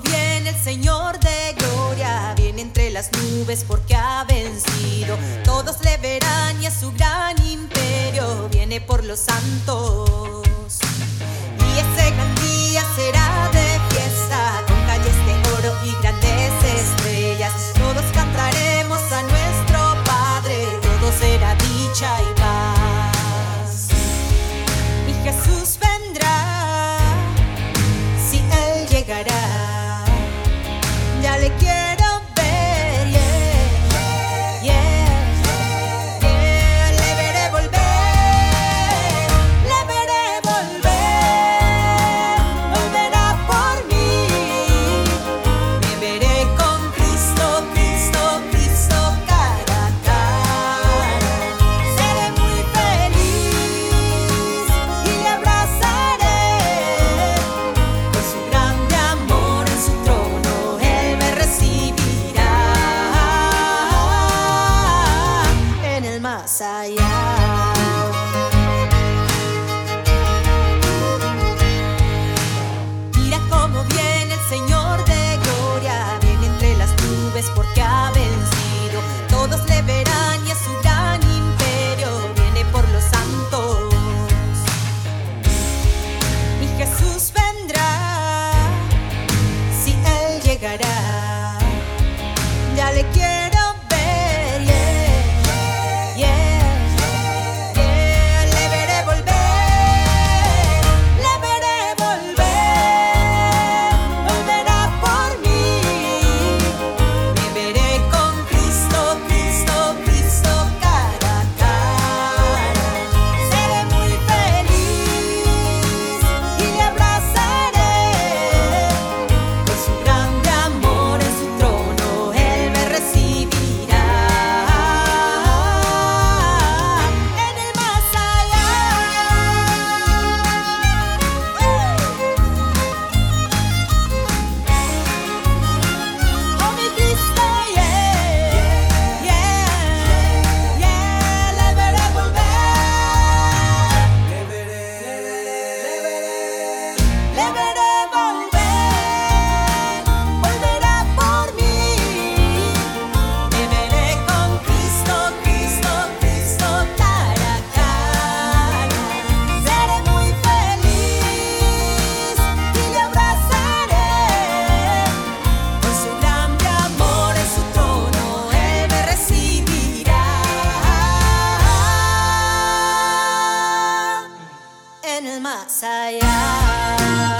Viene el Señor de gloria, viene entre las nubes porque ha vencido. Todos le verán y a su gran imperio viene por los santos. Y ese cantico Mira cómo viene el Señor de gloria, viene entre las nubes porque ha vencido. Todos le verán y a su gran imperio viene por los santos. Y Jesús vendrá, si Él llegará. alma sayang